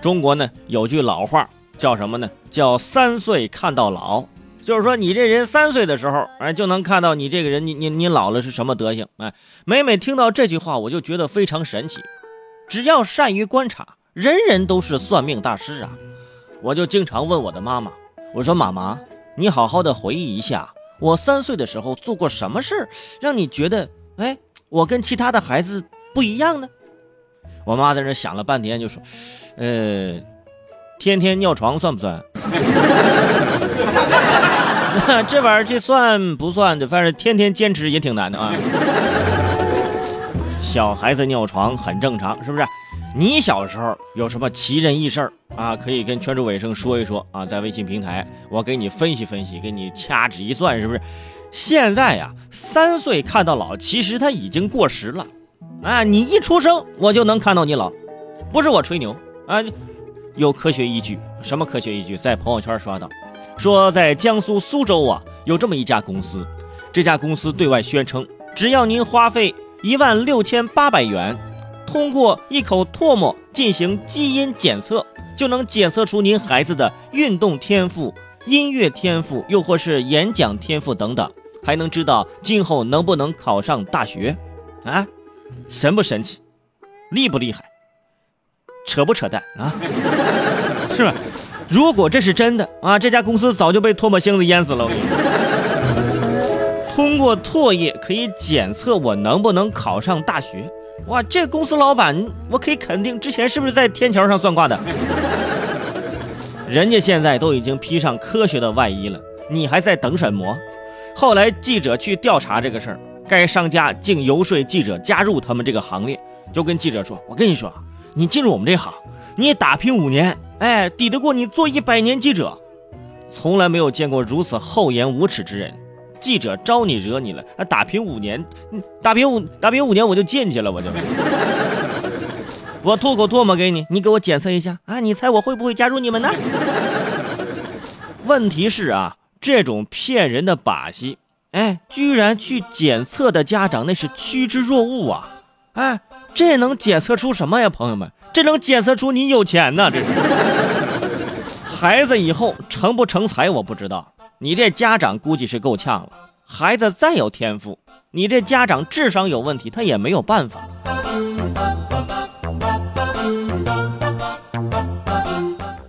中国呢有句老话叫什么呢？叫三岁看到老，就是说你这人三岁的时候，哎，就能看到你这个人，你你你老了是什么德行？哎，每每听到这句话，我就觉得非常神奇。只要善于观察，人人都是算命大师啊！我就经常问我的妈妈，我说妈妈，你好好的回忆一下，我三岁的时候做过什么事儿，让你觉得，哎，我跟其他的孩子不一样呢？我妈在那想了半天，就说，呃，天天尿床算不算？这玩意儿这算不算的？反正天天坚持也挺难的啊。小孩子尿床很正常，是不是？你小时候有什么奇人异事啊？可以跟全州伟生说一说啊，在微信平台，我给你分析分析，给你掐指一算，是不是？现在呀，三岁看到老，其实他已经过时了。啊，你一出生我就能看到你老，不是我吹牛啊，有科学依据。什么科学依据？在朋友圈刷到，说在江苏苏州啊，有这么一家公司，这家公司对外宣称，只要您花费。一万六千八百元，通过一口唾沫进行基因检测，就能检测出您孩子的运动天赋、音乐天赋，又或是演讲天赋等等，还能知道今后能不能考上大学。啊，神不神奇？厉不厉害？扯不扯淡啊？是吧？如果这是真的啊，这家公司早就被唾沫星子淹死了。通过唾液可以检测我能不能考上大学。哇，这公司老板，我可以肯定，之前是不是在天桥上算卦的？人家现在都已经披上科学的外衣了，你还在等什么？后来记者去调查这个事儿，该商家竟游说记者加入他们这个行列，就跟记者说：“我跟你说，你进入我们这行，你打拼五年，哎，抵得过你做一百年记者。从来没有见过如此厚颜无耻之人。”记者招你惹你了？啊，打拼五年，打拼五打拼五年我就进去了，我就。我吐口唾沫给你，你给我检测一下啊！你猜我会不会加入你们呢？问题是啊，这种骗人的把戏，哎，居然去检测的家长那是趋之若鹜啊！哎，这能检测出什么呀，朋友们？这能检测出你有钱呢？这是。孩子以后成不成才我不知道。你这家长估计是够呛了。孩子再有天赋，你这家长智商有问题，他也没有办法。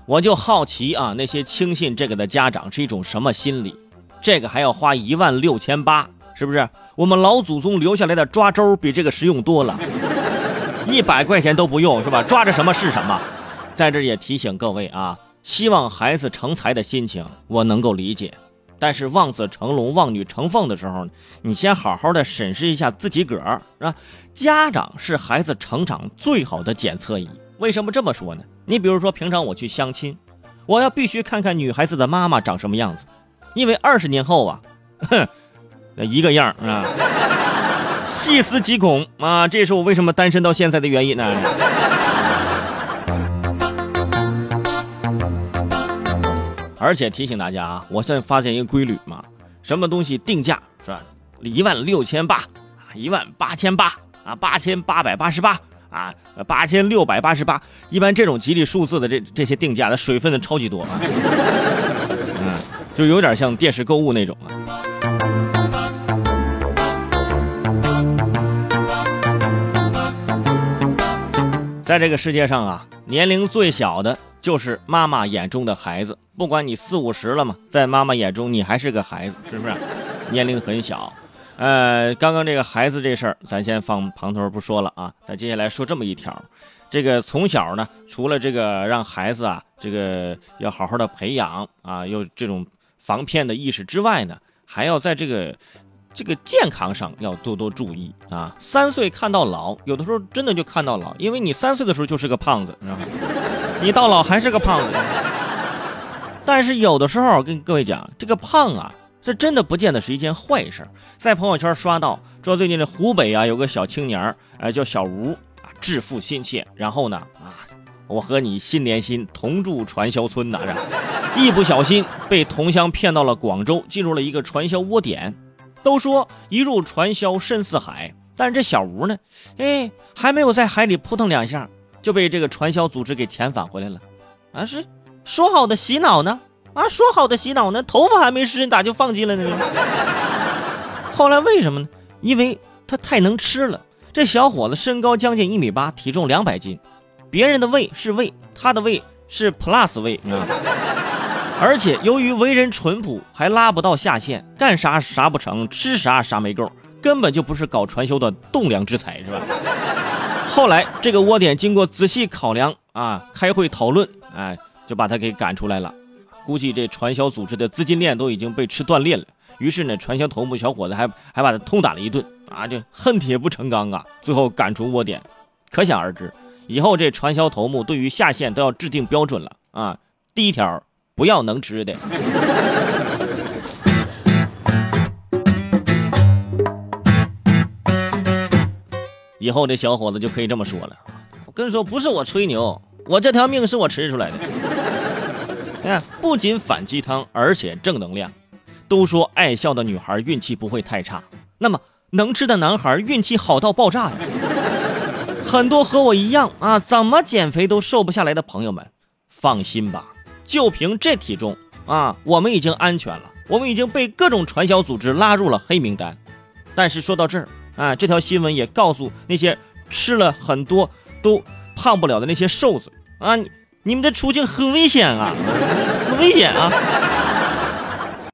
我就好奇啊，那些轻信这个的家长是一种什么心理？这个还要花一万六千八，是不是？我们老祖宗留下来的抓周比这个实用多了，一百块钱都不用，是吧？抓着什么是什么。在这也提醒各位啊。希望孩子成才的心情，我能够理解。但是望子成龙、望女成凤的时候，你先好好的审视一下自己个儿，是吧？家长是孩子成长最好的检测仪。为什么这么说呢？你比如说，平常我去相亲，我要必须看看女孩子的妈妈长什么样子，因为二十年后啊，哼，那一个样啊，细思极恐啊！这也是我为什么单身到现在的原因呢。而且提醒大家啊，我现在发现一个规律嘛，什么东西定价是吧？一万六千八，一万八千八啊，八千八百八十八啊，八千六百八十八。一般这种吉利数字的这这些定价的水分的超级多啊，就有点像电视购物那种啊。在这个世界上啊，年龄最小的。就是妈妈眼中的孩子，不管你四五十了嘛，在妈妈眼中你还是个孩子，是不是？年龄很小。呃，刚刚这个孩子这事儿，咱先放旁头不说了啊。咱接下来说这么一条，这个从小呢，除了这个让孩子啊，这个要好好的培养啊，又这种防骗的意识之外呢，还要在这个这个健康上要多多注意啊。三岁看到老，有的时候真的就看到老，因为你三岁的时候就是个胖子，你知道吗？你到老还是个胖子，但是有的时候跟各位讲，这个胖啊，这真的不见得是一件坏事。在朋友圈刷到说，最近这湖北啊有个小青年儿，叫小吴啊，致富心切，然后呢啊，我和你心连心，同住传销村呐，一不小心被同乡骗到了广州，进入了一个传销窝点。都说一入传销深似海，但是这小吴呢，哎，还没有在海里扑腾两下。就被这个传销组织给遣返回来了。啊，是说好的洗脑呢？啊，说好的洗脑呢？头发还没湿，你咋就放弃了呢？后来为什么呢？因为他太能吃了。这小伙子身高将近一米八，体重两百斤，别人的胃是胃，他的胃是 plus 胃啊。而且由于为人淳朴，还拉不到下线，干啥啥不成，吃啥啥没够，根本就不是搞传销的栋梁之才，是吧？后来这个窝点经过仔细考量啊，开会讨论，哎，就把他给赶出来了。估计这传销组织的资金链都已经被吃断裂了。于是呢，传销头目小伙子还还把他痛打了一顿啊，就恨铁不成钢啊，最后赶出窝点。可想而知，以后这传销头目对于下线都要制定标准了啊。第一条。不要能吃的。以后这小伙子就可以这么说了。我跟你说，不是我吹牛，我这条命是我吃出来的。看，不仅反鸡汤，而且正能量。都说爱笑的女孩运气不会太差，那么能吃的男孩运气好到爆炸呀！很多和我一样啊，怎么减肥都瘦不下来的朋友们，放心吧。就凭这体重啊，我们已经安全了。我们已经被各种传销组织拉入了黑名单。但是说到这儿啊，这条新闻也告诉那些吃了很多都胖不了的那些瘦子啊，你们的处境很危险啊，很危险啊。